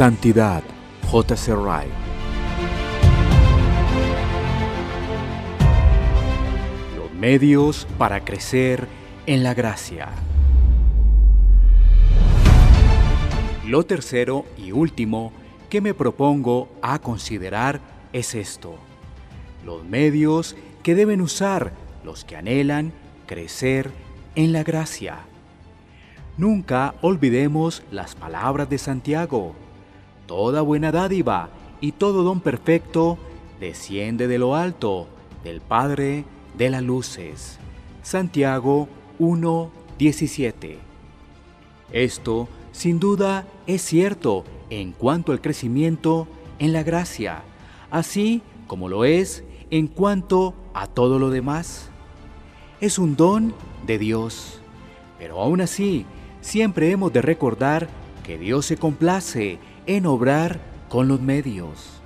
Santidad, J.C. Wright. Los medios para crecer en la gracia. Lo tercero y último que me propongo a considerar es esto. Los medios que deben usar los que anhelan crecer en la gracia. Nunca olvidemos las palabras de Santiago. Toda buena dádiva y todo don perfecto desciende de lo alto, del Padre de las luces. Santiago 1:17. Esto, sin duda, es cierto en cuanto al crecimiento en la gracia, así como lo es en cuanto a todo lo demás. Es un don de Dios, pero aún así, siempre hemos de recordar que Dios se complace en obrar con los medios.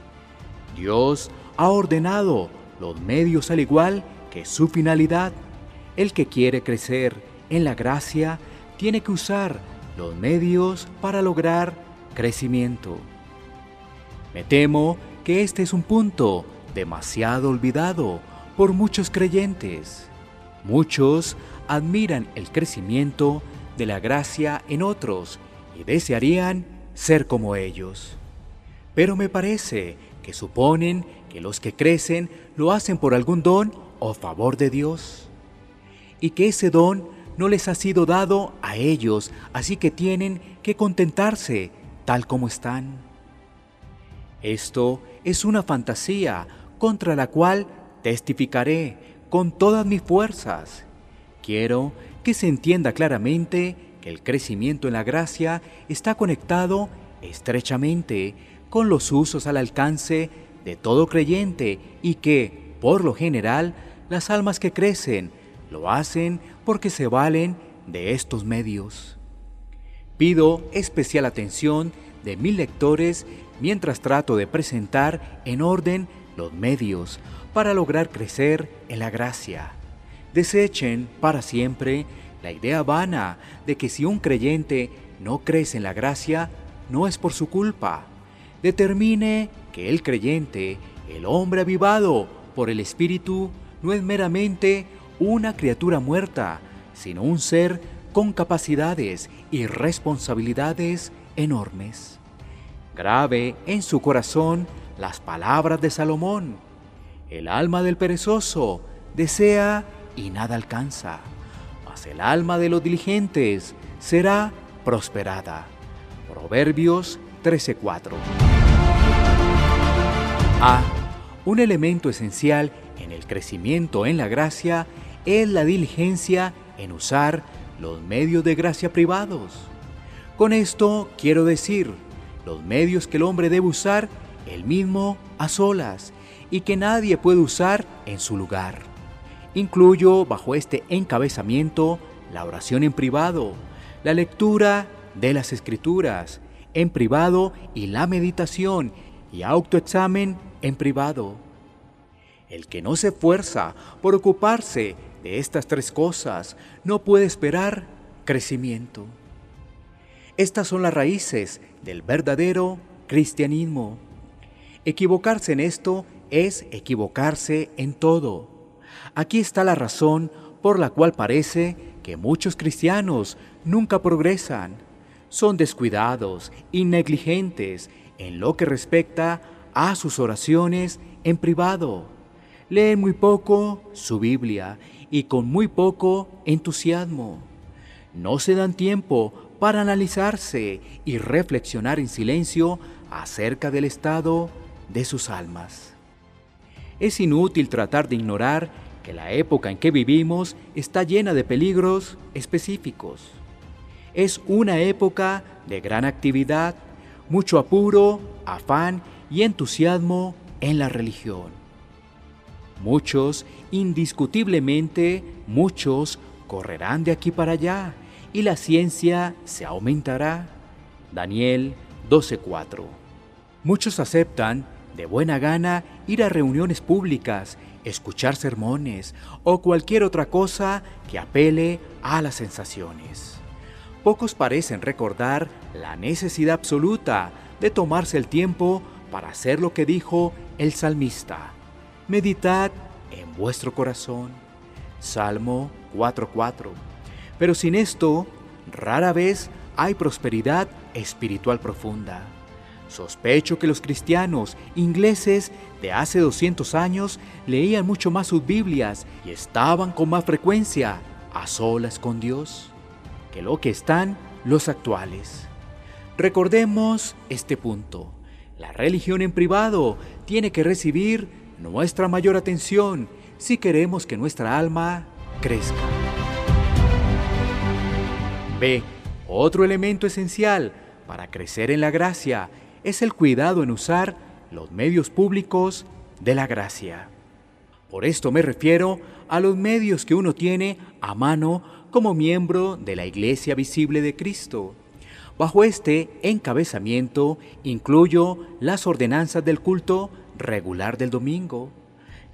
Dios ha ordenado los medios al igual que su finalidad. El que quiere crecer en la gracia tiene que usar los medios para lograr crecimiento. Me temo que este es un punto demasiado olvidado por muchos creyentes. Muchos admiran el crecimiento de la gracia en otros y desearían ser como ellos. Pero me parece que suponen que los que crecen lo hacen por algún don o favor de Dios y que ese don no les ha sido dado a ellos, así que tienen que contentarse tal como están. Esto es una fantasía contra la cual testificaré con todas mis fuerzas. Quiero que se entienda claramente el crecimiento en la gracia está conectado estrechamente con los usos al alcance de todo creyente y que, por lo general, las almas que crecen lo hacen porque se valen de estos medios. Pido especial atención de mil lectores mientras trato de presentar en orden los medios para lograr crecer en la gracia. Desechen para siempre la idea vana de que si un creyente no crece en la gracia, no es por su culpa. Determine que el creyente, el hombre avivado por el Espíritu, no es meramente una criatura muerta, sino un ser con capacidades y responsabilidades enormes. Grave en su corazón las palabras de Salomón. El alma del perezoso desea y nada alcanza, el alma de los diligentes será prosperada. Proverbios 13:4. A. Un elemento esencial en el crecimiento en la gracia es la diligencia en usar los medios de gracia privados. Con esto quiero decir los medios que el hombre debe usar él mismo a solas y que nadie puede usar en su lugar. Incluyo bajo este encabezamiento la oración en privado, la lectura de las escrituras en privado y la meditación y autoexamen en privado. El que no se esfuerza por ocuparse de estas tres cosas no puede esperar crecimiento. Estas son las raíces del verdadero cristianismo. Equivocarse en esto es equivocarse en todo. Aquí está la razón por la cual parece que muchos cristianos nunca progresan. Son descuidados y negligentes en lo que respecta a sus oraciones en privado. Leen muy poco su Biblia y con muy poco entusiasmo. No se dan tiempo para analizarse y reflexionar en silencio acerca del estado de sus almas. Es inútil tratar de ignorar que la época en que vivimos está llena de peligros específicos. Es una época de gran actividad, mucho apuro, afán y entusiasmo en la religión. Muchos, indiscutiblemente, muchos correrán de aquí para allá y la ciencia se aumentará. Daniel 12:4. Muchos aceptan de buena gana ir a reuniones públicas, escuchar sermones o cualquier otra cosa que apele a las sensaciones. pocos parecen recordar la necesidad absoluta de tomarse el tiempo para hacer lo que dijo el salmista. Meditad en vuestro corazón. Salmo 4.4. Pero sin esto, rara vez hay prosperidad espiritual profunda. Sospecho que los cristianos ingleses de hace 200 años leían mucho más sus Biblias y estaban con más frecuencia a solas con Dios que lo que están los actuales. Recordemos este punto. La religión en privado tiene que recibir nuestra mayor atención si queremos que nuestra alma crezca. B. Otro elemento esencial para crecer en la gracia es el cuidado en usar los medios públicos de la gracia. Por esto me refiero a los medios que uno tiene a mano como miembro de la Iglesia Visible de Cristo. Bajo este encabezamiento incluyo las ordenanzas del culto regular del domingo,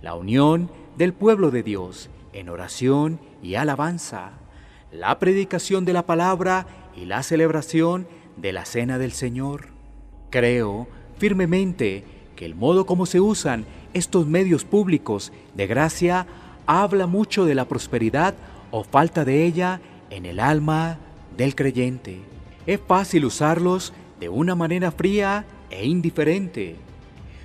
la unión del pueblo de Dios en oración y alabanza, la predicación de la palabra y la celebración de la cena del Señor. Creo firmemente que el modo como se usan estos medios públicos de gracia habla mucho de la prosperidad o falta de ella en el alma del creyente. Es fácil usarlos de una manera fría e indiferente.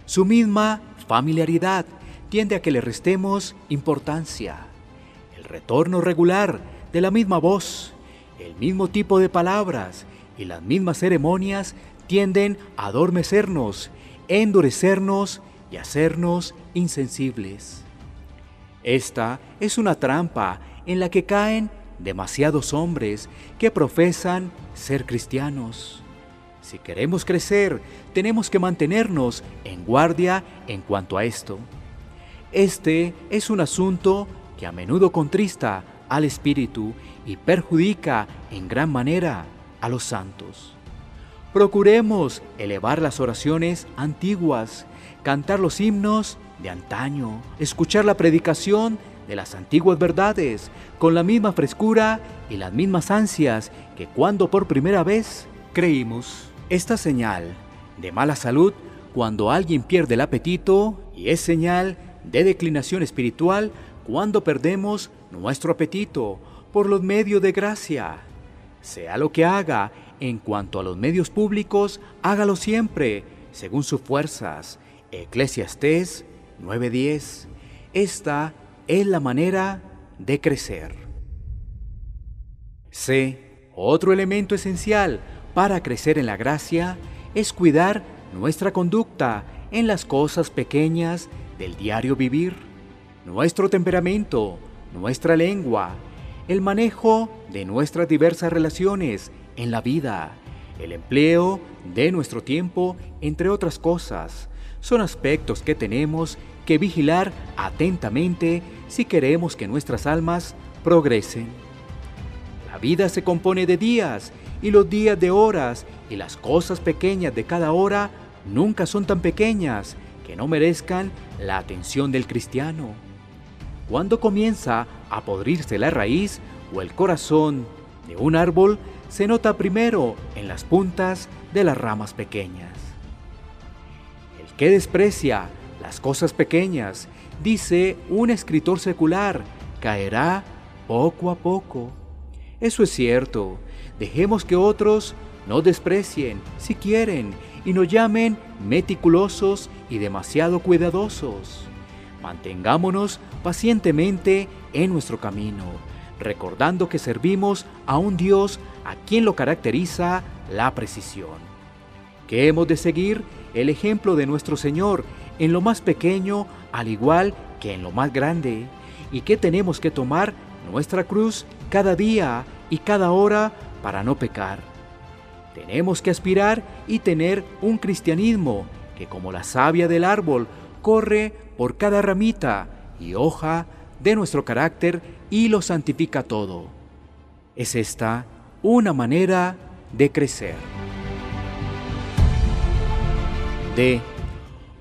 Su misma familiaridad tiende a que le restemos importancia. El retorno regular de la misma voz, el mismo tipo de palabras y las mismas ceremonias tienden a adormecernos, endurecernos y hacernos insensibles. Esta es una trampa en la que caen demasiados hombres que profesan ser cristianos. Si queremos crecer, tenemos que mantenernos en guardia en cuanto a esto. Este es un asunto que a menudo contrista al espíritu y perjudica en gran manera a los santos. Procuremos elevar las oraciones antiguas, cantar los himnos de antaño, escuchar la predicación de las antiguas verdades con la misma frescura y las mismas ansias que cuando por primera vez creímos. Esta señal de mala salud cuando alguien pierde el apetito y es señal de declinación espiritual cuando perdemos nuestro apetito por los medios de gracia. Sea lo que haga en cuanto a los medios públicos, hágalo siempre según sus fuerzas. Eclesiastés 9:10. Esta es la manera de crecer. C. Otro elemento esencial para crecer en la gracia es cuidar nuestra conducta en las cosas pequeñas del diario vivir, nuestro temperamento, nuestra lengua, el manejo de nuestras diversas relaciones en la vida, el empleo de nuestro tiempo, entre otras cosas, son aspectos que tenemos que vigilar atentamente si queremos que nuestras almas progresen. La vida se compone de días y los días de horas y las cosas pequeñas de cada hora nunca son tan pequeñas que no merezcan la atención del cristiano. Cuando comienza a podrirse la raíz o el corazón de un árbol, se nota primero en las puntas de las ramas pequeñas. El que desprecia las cosas pequeñas, dice un escritor secular, caerá poco a poco. Eso es cierto. Dejemos que otros nos desprecien si quieren y nos llamen meticulosos y demasiado cuidadosos. Mantengámonos pacientemente en nuestro camino, recordando que servimos a un Dios a quien lo caracteriza la precisión. Que hemos de seguir el ejemplo de nuestro Señor en lo más pequeño al igual que en lo más grande, y que tenemos que tomar nuestra cruz cada día y cada hora para no pecar. Tenemos que aspirar y tener un cristianismo que como la savia del árbol corre por cada ramita y hoja de nuestro carácter y lo santifica todo. Es esta una manera de crecer. De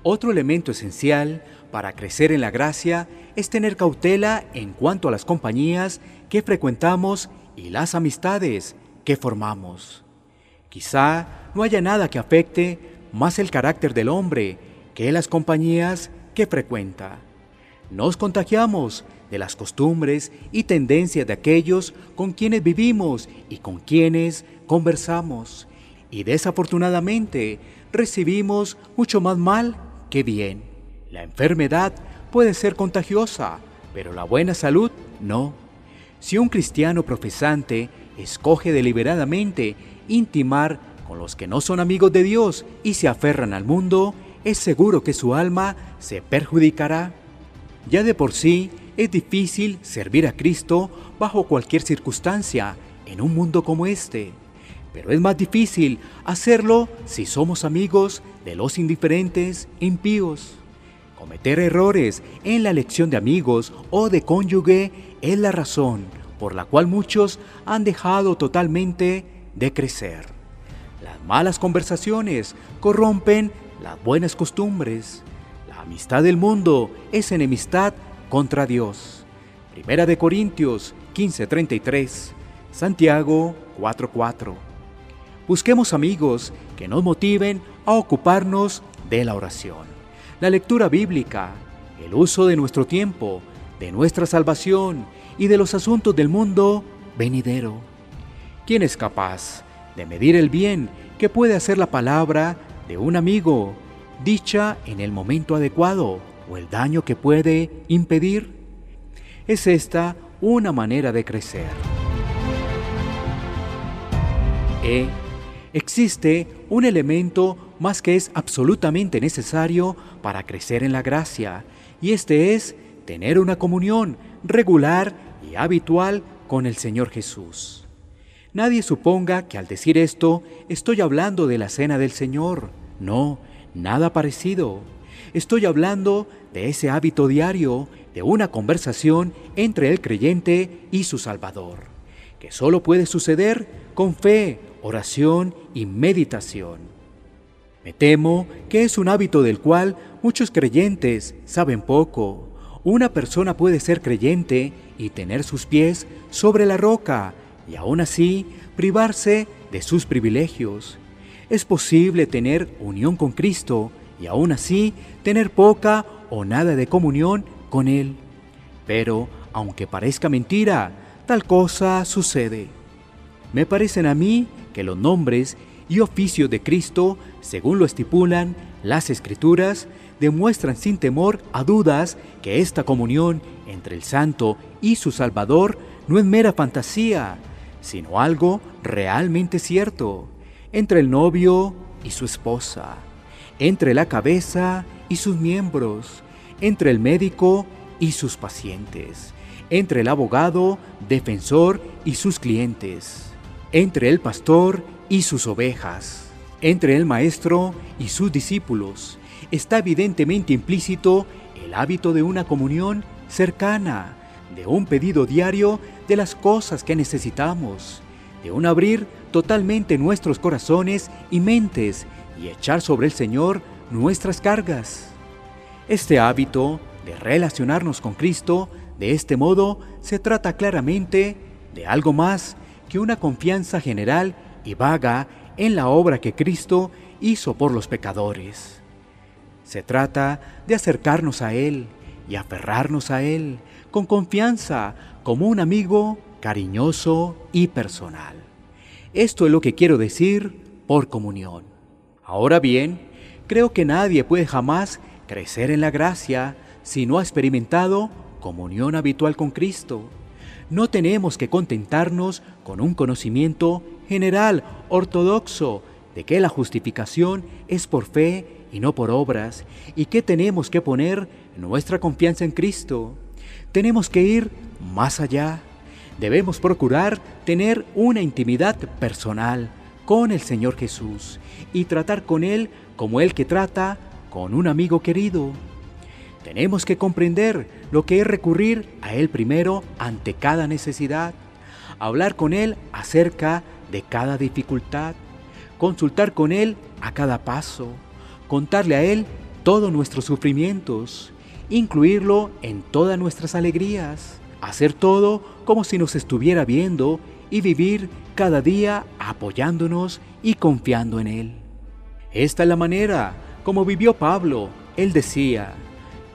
otro elemento esencial para crecer en la gracia es tener cautela en cuanto a las compañías que frecuentamos y las amistades que formamos. Quizá no haya nada que afecte más el carácter del hombre que las compañías que frecuenta. Nos contagiamos de las costumbres y tendencias de aquellos con quienes vivimos y con quienes conversamos. Y desafortunadamente recibimos mucho más mal que bien. La enfermedad puede ser contagiosa, pero la buena salud no. Si un cristiano profesante escoge deliberadamente intimar con los que no son amigos de Dios y se aferran al mundo, es seguro que su alma se perjudicará. Ya de por sí es difícil servir a Cristo bajo cualquier circunstancia en un mundo como este, pero es más difícil hacerlo si somos amigos de los indiferentes impíos. Cometer errores en la elección de amigos o de cónyuge es la razón por la cual muchos han dejado totalmente de crecer. Las malas conversaciones corrompen las buenas costumbres. La amistad del mundo es enemistad contra Dios. Primera de Corintios 15:33, Santiago 4:4. Busquemos amigos que nos motiven a ocuparnos de la oración, la lectura bíblica, el uso de nuestro tiempo, de nuestra salvación y de los asuntos del mundo venidero. ¿Quién es capaz de medir el bien que puede hacer la palabra de un amigo dicha en el momento adecuado o el daño que puede impedir? Es esta una manera de crecer. E. Existe un elemento más que es absolutamente necesario para crecer en la gracia, y este es tener una comunión regular y habitual con el Señor Jesús. Nadie suponga que al decir esto estoy hablando de la cena del Señor. No, nada parecido. Estoy hablando de ese hábito diario de una conversación entre el creyente y su Salvador, que solo puede suceder con fe, oración y meditación. Me temo que es un hábito del cual muchos creyentes saben poco. Una persona puede ser creyente y tener sus pies sobre la roca y aún así privarse de sus privilegios. Es posible tener unión con Cristo y aún así tener poca o nada de comunión con Él. Pero, aunque parezca mentira, tal cosa sucede. Me parecen a mí que los nombres y oficios de Cristo, según lo estipulan las Escrituras, demuestran sin temor a dudas que esta comunión entre el Santo y su Salvador no es mera fantasía, sino algo realmente cierto, entre el novio y su esposa, entre la cabeza y sus miembros, entre el médico y sus pacientes, entre el abogado, defensor y sus clientes, entre el pastor y sus ovejas, entre el maestro y sus discípulos, está evidentemente implícito el hábito de una comunión cercana, de un pedido diario de las cosas que necesitamos, de un abrir totalmente nuestros corazones y mentes y echar sobre el Señor nuestras cargas. Este hábito de relacionarnos con Cristo de este modo se trata claramente de algo más que una confianza general y vaga en la obra que Cristo hizo por los pecadores. Se trata de acercarnos a Él y aferrarnos a Él con confianza como un amigo cariñoso y personal. Esto es lo que quiero decir por comunión. Ahora bien, creo que nadie puede jamás crecer en la gracia si no ha experimentado comunión habitual con Cristo. No tenemos que contentarnos con un conocimiento general, ortodoxo, de que la justificación es por fe y no por obras, y que tenemos que poner nuestra confianza en Cristo. Tenemos que ir más allá. Debemos procurar tener una intimidad personal con el Señor Jesús y tratar con Él como el que trata con un amigo querido. Tenemos que comprender lo que es recurrir a Él primero ante cada necesidad, hablar con Él acerca de cada dificultad, consultar con Él a cada paso, contarle a Él todos nuestros sufrimientos, incluirlo en todas nuestras alegrías, hacer todo como si nos estuviera viendo y vivir cada día apoyándonos y confiando en Él. Esta es la manera como vivió Pablo. Él decía,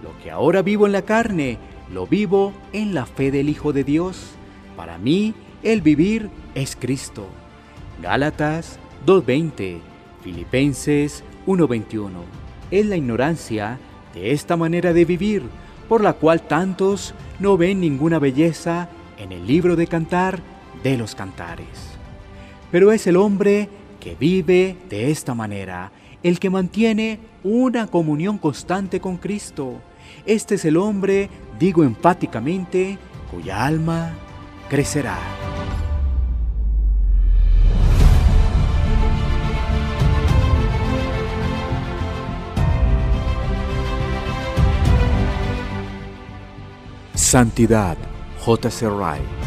lo que ahora vivo en la carne, lo vivo en la fe del Hijo de Dios. Para mí, el vivir es Cristo. Gálatas 2.20, Filipenses 1.21. Es la ignorancia de esta manera de vivir por la cual tantos no ven ninguna belleza en el libro de cantar de los cantares. Pero es el hombre que vive de esta manera, el que mantiene una comunión constante con Cristo. Este es el hombre, digo enfáticamente, cuya alma crecerá. Santidad. Wright.